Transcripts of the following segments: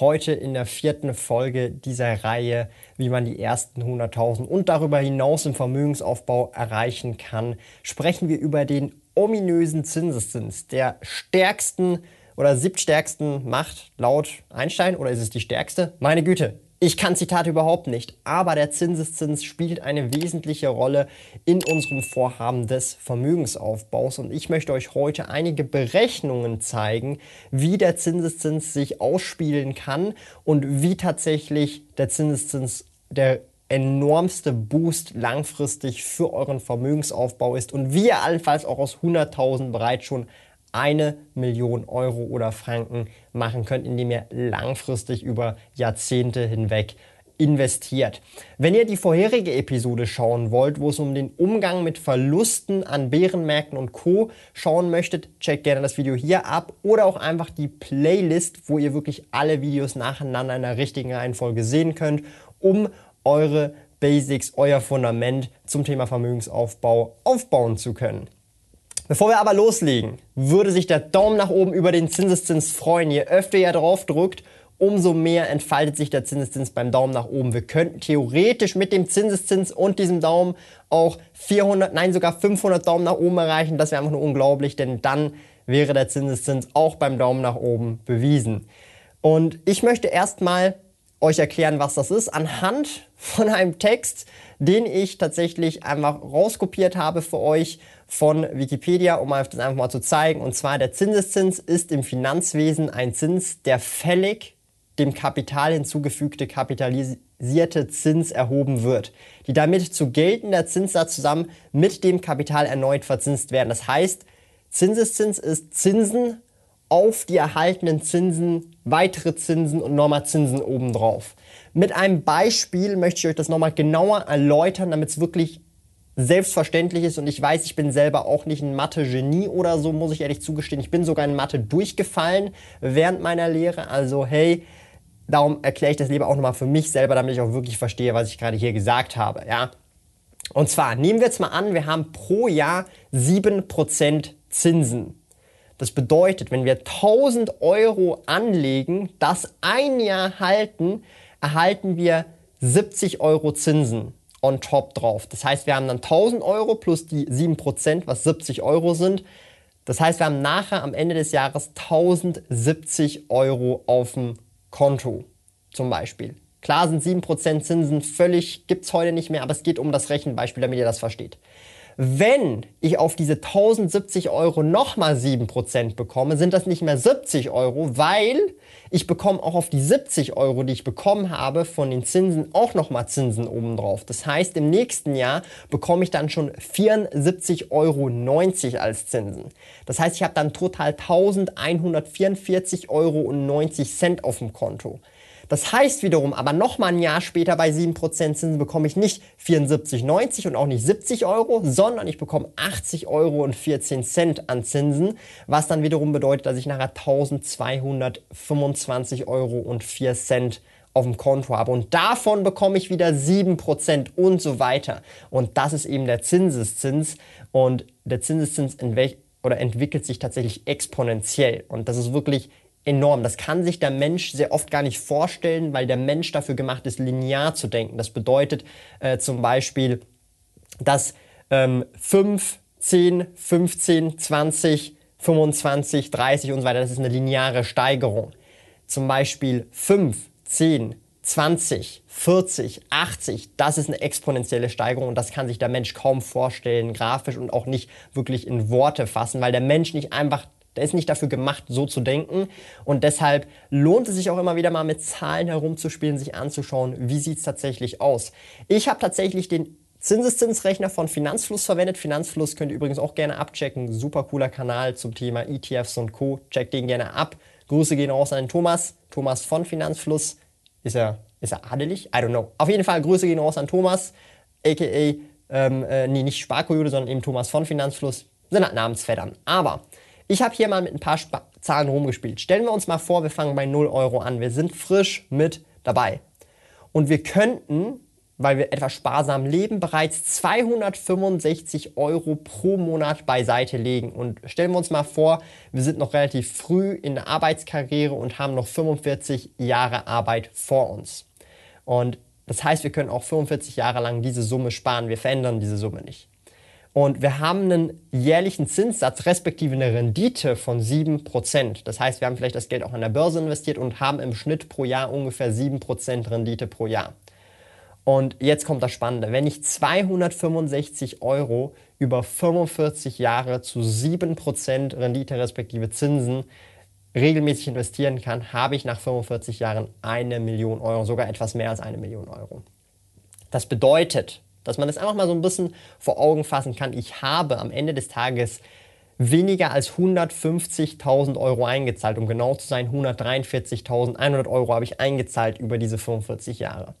Heute in der vierten Folge dieser Reihe, wie man die ersten 100.000 und darüber hinaus im Vermögensaufbau erreichen kann, sprechen wir über den ominösen Zinseszins, der stärksten oder siebtstärksten Macht laut Einstein oder ist es die stärkste? Meine Güte, ich kann Zitate überhaupt nicht, aber der Zinseszins spielt eine wesentliche Rolle in unserem Vorhaben des Vermögensaufbaus. Und ich möchte euch heute einige Berechnungen zeigen, wie der Zinseszins sich ausspielen kann und wie tatsächlich der Zinseszins der enormste Boost langfristig für euren Vermögensaufbau ist und wie ihr allenfalls auch aus 100.000 bereits schon eine Million Euro oder Franken machen könnt, indem ihr langfristig über Jahrzehnte hinweg investiert. Wenn ihr die vorherige Episode schauen wollt, wo es um den Umgang mit Verlusten an Bärenmärkten und Co. schauen möchtet, checkt gerne das Video hier ab oder auch einfach die Playlist, wo ihr wirklich alle Videos nacheinander in der richtigen Reihenfolge sehen könnt, um eure Basics, euer Fundament zum Thema Vermögensaufbau aufbauen zu können. Bevor wir aber loslegen, würde sich der Daumen nach oben über den Zinseszins freuen. Je öfter ihr drauf drückt, umso mehr entfaltet sich der Zinseszins beim Daumen nach oben. Wir könnten theoretisch mit dem Zinseszins und diesem Daumen auch 400, nein sogar 500 Daumen nach oben erreichen. Das wäre einfach nur unglaublich, denn dann wäre der Zinseszins auch beim Daumen nach oben bewiesen. Und ich möchte erstmal euch erklären, was das ist, anhand von einem Text, den ich tatsächlich einfach rauskopiert habe für euch von Wikipedia, um euch das einfach mal zu zeigen. Und zwar der Zinseszins ist im Finanzwesen ein Zins, der fällig dem Kapital hinzugefügte kapitalisierte Zins erhoben wird, die damit zu geltender Zinssatz zusammen mit dem Kapital erneut verzinst werden. Das heißt, Zinseszins ist Zinsen auf die erhaltenen Zinsen, weitere Zinsen und nochmal Zinsen obendrauf. Mit einem Beispiel möchte ich euch das nochmal genauer erläutern, damit es wirklich selbstverständlich ist und ich weiß, ich bin selber auch nicht ein Mathe-Genie oder so, muss ich ehrlich zugestehen. Ich bin sogar in Mathe durchgefallen während meiner Lehre. Also hey, darum erkläre ich das lieber auch nochmal für mich selber, damit ich auch wirklich verstehe, was ich gerade hier gesagt habe. Ja? Und zwar nehmen wir jetzt mal an, wir haben pro Jahr 7% Zinsen. Das bedeutet, wenn wir 1000 Euro anlegen, das ein Jahr halten, erhalten wir 70 Euro Zinsen on top drauf. Das heißt, wir haben dann 1000 Euro plus die 7%, was 70 Euro sind. Das heißt, wir haben nachher am Ende des Jahres 1070 Euro auf dem Konto zum Beispiel. Klar sind 7% Zinsen völlig, gibt es heute nicht mehr, aber es geht um das Rechenbeispiel, damit ihr das versteht. Wenn ich auf diese 1070 Euro nochmal 7% bekomme, sind das nicht mehr 70 Euro, weil ich bekomme auch auf die 70 Euro, die ich bekommen habe, von den Zinsen auch nochmal Zinsen obendrauf. Das heißt, im nächsten Jahr bekomme ich dann schon 74,90 Euro als Zinsen. Das heißt, ich habe dann total 1144,90 Euro auf dem Konto. Das heißt wiederum, aber nochmal ein Jahr später bei 7% Zinsen bekomme ich nicht 74,90 und auch nicht 70 Euro, sondern ich bekomme 80 Euro und 14 Cent an Zinsen, was dann wiederum bedeutet, dass ich nachher 1225 Euro und 4 Cent auf dem Konto habe. Und davon bekomme ich wieder 7% und so weiter. Und das ist eben der Zinseszins. Und der Zinseszins oder entwickelt sich tatsächlich exponentiell. Und das ist wirklich enorm. Das kann sich der Mensch sehr oft gar nicht vorstellen, weil der Mensch dafür gemacht ist, linear zu denken. Das bedeutet äh, zum Beispiel, dass ähm, 5, 10, 15, 20, 25, 30 und so weiter, das ist eine lineare Steigerung. Zum Beispiel 5, 10, 20, 40, 80, das ist eine exponentielle Steigerung und das kann sich der Mensch kaum vorstellen, grafisch und auch nicht wirklich in Worte fassen, weil der Mensch nicht einfach der ist nicht dafür gemacht, so zu denken. Und deshalb lohnt es sich auch immer wieder mal mit Zahlen herumzuspielen, sich anzuschauen, wie sieht es tatsächlich aus. Ich habe tatsächlich den Zinseszinsrechner von Finanzfluss verwendet. Finanzfluss könnt ihr übrigens auch gerne abchecken. Super cooler Kanal zum Thema ETFs und Co. Checkt den gerne ab. Grüße gehen raus an den Thomas. Thomas von Finanzfluss. Ist er, ist er adelig? I don't know. Auf jeden Fall Grüße gehen raus an Thomas, aka, ähm, äh, nee, nicht Sparkojude, sondern eben Thomas von Finanzfluss. Sind halt Namensvettern. Aber ich habe hier mal mit ein paar Sp Zahlen rumgespielt. Stellen wir uns mal vor, wir fangen bei 0 Euro an. Wir sind frisch mit dabei. Und wir könnten weil wir etwas sparsam leben, bereits 265 Euro pro Monat beiseite legen. Und stellen wir uns mal vor, wir sind noch relativ früh in der Arbeitskarriere und haben noch 45 Jahre Arbeit vor uns. Und das heißt, wir können auch 45 Jahre lang diese Summe sparen. Wir verändern diese Summe nicht. Und wir haben einen jährlichen Zinssatz, respektive eine Rendite von 7%. Das heißt, wir haben vielleicht das Geld auch an der Börse investiert und haben im Schnitt pro Jahr ungefähr 7% Rendite pro Jahr. Und jetzt kommt das Spannende. Wenn ich 265 Euro über 45 Jahre zu 7% Rendite respektive Zinsen regelmäßig investieren kann, habe ich nach 45 Jahren eine Million Euro, sogar etwas mehr als eine Million Euro. Das bedeutet, dass man das einfach mal so ein bisschen vor Augen fassen kann. Ich habe am Ende des Tages weniger als 150.000 Euro eingezahlt. Um genau zu sein, 143.100 Euro habe ich eingezahlt über diese 45 Jahre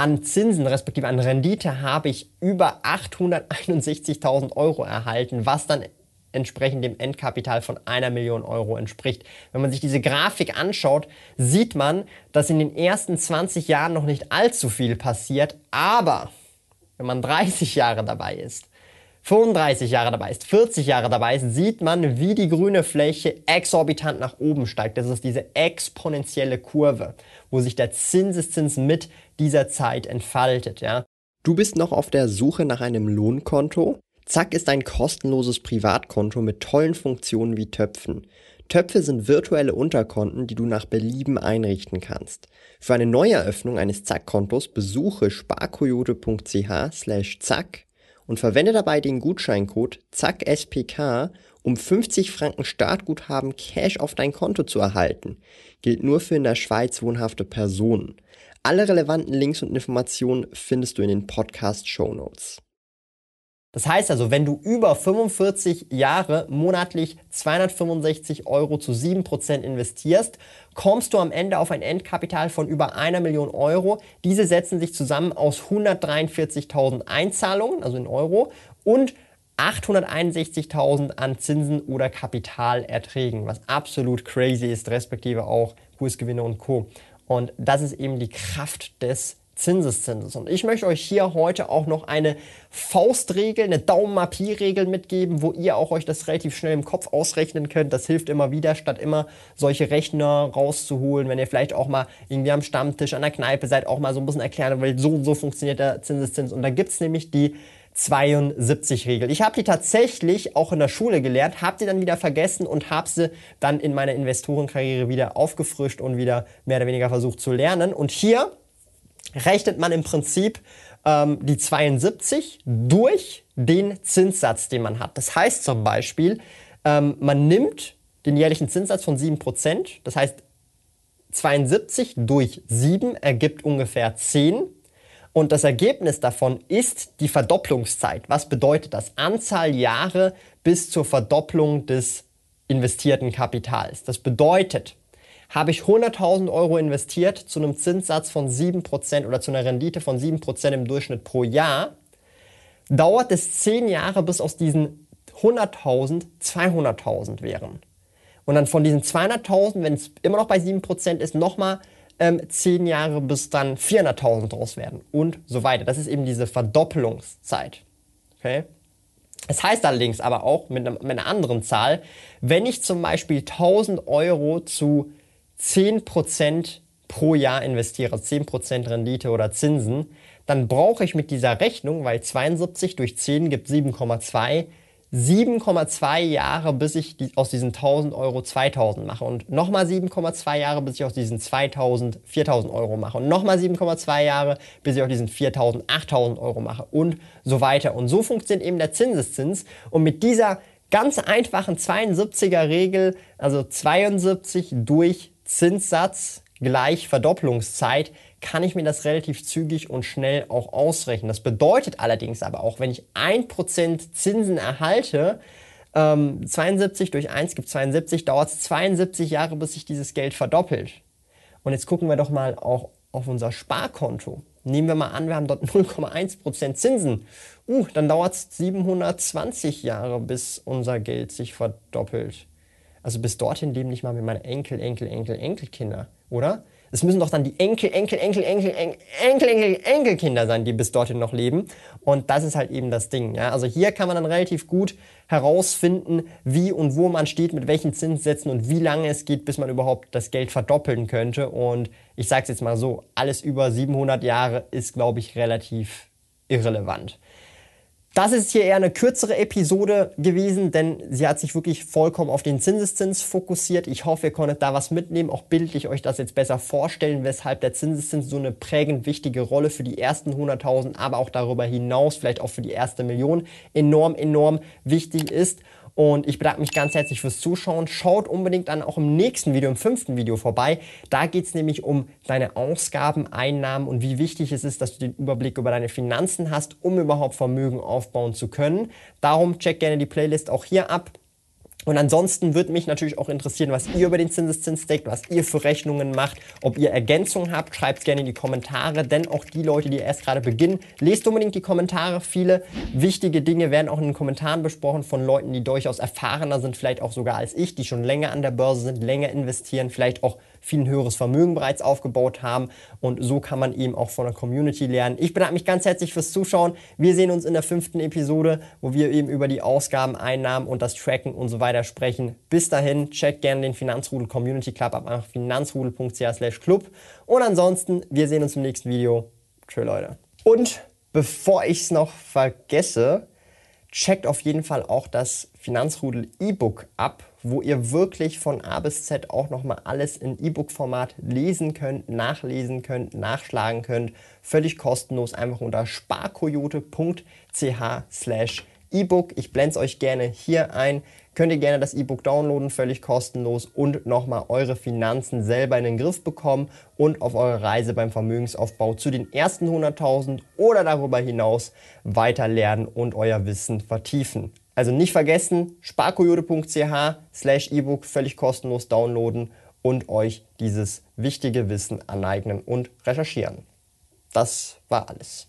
an Zinsen respektive an Rendite habe ich über 861.000 Euro erhalten, was dann entsprechend dem Endkapital von einer Million Euro entspricht. Wenn man sich diese Grafik anschaut, sieht man, dass in den ersten 20 Jahren noch nicht allzu viel passiert, aber wenn man 30 Jahre dabei ist, 35 Jahre dabei ist, 40 Jahre dabei ist, sieht man, wie die grüne Fläche exorbitant nach oben steigt. Das ist diese exponentielle Kurve, wo sich der Zinseszins mit dieser Zeit entfaltet. Ja. Du bist noch auf der Suche nach einem Lohnkonto? Zack ist ein kostenloses Privatkonto mit tollen Funktionen wie Töpfen. Töpfe sind virtuelle Unterkonten, die du nach Belieben einrichten kannst. Für eine Neueröffnung eines Zack-Kontos besuche sparkoyote.ch slash zack und verwende dabei den Gutscheincode ZACKSPK, um 50 Franken Startguthaben Cash auf dein Konto zu erhalten. Gilt nur für in der Schweiz wohnhafte Personen. Alle relevanten Links und Informationen findest du in den Podcast Show Notes. Das heißt also, wenn du über 45 Jahre monatlich 265 Euro zu 7% investierst, kommst du am Ende auf ein Endkapital von über einer Million Euro. Diese setzen sich zusammen aus 143.000 Einzahlungen, also in Euro, und 861.000 an Zinsen oder Kapitalerträgen, was absolut crazy ist, respektive auch Kursgewinne und Co. Und das ist eben die Kraft des Zinseszinses. Und ich möchte euch hier heute auch noch eine Faustregel, eine Daumenmappierregel mitgeben, wo ihr auch euch das relativ schnell im Kopf ausrechnen könnt. Das hilft immer wieder, statt immer solche Rechner rauszuholen, wenn ihr vielleicht auch mal irgendwie am Stammtisch, an der Kneipe seid, auch mal so ein bisschen erklären wollt, so und so funktioniert der Zinseszins. Und da gibt es nämlich die 72-Regel. Ich habe die tatsächlich auch in der Schule gelernt, habe die dann wieder vergessen und habe sie dann in meiner Investorenkarriere wieder aufgefrischt und wieder mehr oder weniger versucht zu lernen. Und hier rechnet man im Prinzip ähm, die 72 durch den Zinssatz, den man hat. Das heißt zum Beispiel, ähm, man nimmt den jährlichen Zinssatz von 7%, das heißt 72 durch 7 ergibt ungefähr 10 und das Ergebnis davon ist die Verdopplungszeit. Was bedeutet das? Anzahl Jahre bis zur Verdopplung des investierten Kapitals. Das bedeutet, habe ich 100.000 Euro investiert zu einem Zinssatz von 7% oder zu einer Rendite von 7% im Durchschnitt pro Jahr, dauert es 10 Jahre, bis aus diesen 100.000 200.000 wären. Und dann von diesen 200.000, wenn es immer noch bei 7% ist, nochmal ähm, 10 Jahre, bis dann 400.000 draus werden und so weiter. Das ist eben diese Verdoppelungszeit. Okay? Es heißt allerdings aber auch mit, mit einer anderen Zahl, wenn ich zum Beispiel 1000 Euro zu 10% pro Jahr investiere, 10% Rendite oder Zinsen, dann brauche ich mit dieser Rechnung, weil 72 durch 10 gibt 7,2, 7,2 Jahre, bis ich aus diesen 1000 Euro 2000 mache. Und nochmal 7,2 Jahre, bis ich aus diesen 2000 4000 Euro mache. Und nochmal 7,2 Jahre, bis ich aus diesen 4000 8000 Euro mache. Und so weiter. Und so funktioniert eben der Zinseszins. Und mit dieser ganz einfachen 72er Regel, also 72 durch Zinssatz gleich Verdopplungszeit kann ich mir das relativ zügig und schnell auch ausrechnen. Das bedeutet allerdings aber auch, wenn ich 1% Zinsen erhalte, ähm, 72 durch 1 gibt 72, dauert es 72 Jahre, bis sich dieses Geld verdoppelt. Und jetzt gucken wir doch mal auch auf unser Sparkonto. Nehmen wir mal an, wir haben dort 0,1% Zinsen. Uh, dann dauert es 720 Jahre, bis unser Geld sich verdoppelt. Also bis dorhin leben nicht mal mit meinen Enkel, Enkel, Enkel, Enkelkinder, oder? Es müssen doch dann die Enkel, Enkel, Enkel, Enkel, Enkel, Enkel, Enkel, Enkelkinder sein, die bis dorthin noch leben. Und das ist halt eben das Ding. Ja? Also hier kann man dann relativ gut herausfinden, wie und wo man steht, mit welchen Zinssätzen und wie lange es geht, bis man überhaupt das Geld verdoppeln könnte. Und ich sage es jetzt mal so, alles über 700 Jahre ist, glaube ich, relativ irrelevant. Das ist hier eher eine kürzere Episode gewesen, denn sie hat sich wirklich vollkommen auf den Zinseszins fokussiert. Ich hoffe, ihr konntet da was mitnehmen, auch bildlich euch das jetzt besser vorstellen, weshalb der Zinseszins so eine prägend wichtige Rolle für die ersten 100.000, aber auch darüber hinaus, vielleicht auch für die erste Million, enorm, enorm wichtig ist. Und ich bedanke mich ganz herzlich fürs Zuschauen. Schaut unbedingt dann auch im nächsten Video, im fünften Video vorbei. Da geht es nämlich um deine Ausgaben, Einnahmen und wie wichtig es ist, dass du den Überblick über deine Finanzen hast, um überhaupt Vermögen aufbauen zu können. Darum check gerne die Playlist auch hier ab. Und ansonsten würde mich natürlich auch interessieren, was ihr über den Zinseszins denkt, was ihr für Rechnungen macht, ob ihr Ergänzungen habt, schreibt es gerne in die Kommentare, denn auch die Leute, die erst gerade beginnen, lest unbedingt die Kommentare. Viele wichtige Dinge werden auch in den Kommentaren besprochen von Leuten, die durchaus erfahrener sind, vielleicht auch sogar als ich, die schon länger an der Börse sind, länger investieren, vielleicht auch viel höheres Vermögen bereits aufgebaut haben. Und so kann man eben auch von der Community lernen. Ich bedanke mich ganz herzlich fürs Zuschauen. Wir sehen uns in der fünften Episode, wo wir eben über die Ausgaben, Einnahmen und das Tracken und so weiter sprechen. Bis dahin, checkt gerne den Finanzrudel Community Club ab einfach finanzrudel.ch club. Und ansonsten, wir sehen uns im nächsten Video. Tschö, Leute. Und bevor ich es noch vergesse, checkt auf jeden Fall auch das Finanzrudel E-Book ab, wo ihr wirklich von A bis Z auch nochmal alles in E-Book-Format lesen könnt, nachlesen könnt, nachschlagen könnt. Völlig kostenlos, einfach unter sparkoyote.ch slash E-Book. Ich blende es euch gerne hier ein. Könnt ihr gerne das E-Book downloaden, völlig kostenlos und nochmal eure Finanzen selber in den Griff bekommen und auf eure Reise beim Vermögensaufbau zu den ersten 100.000 oder darüber hinaus weiter lernen und euer Wissen vertiefen. Also nicht vergessen, sparkoyote.ch slash ebook völlig kostenlos downloaden und euch dieses wichtige Wissen aneignen und recherchieren. Das war alles.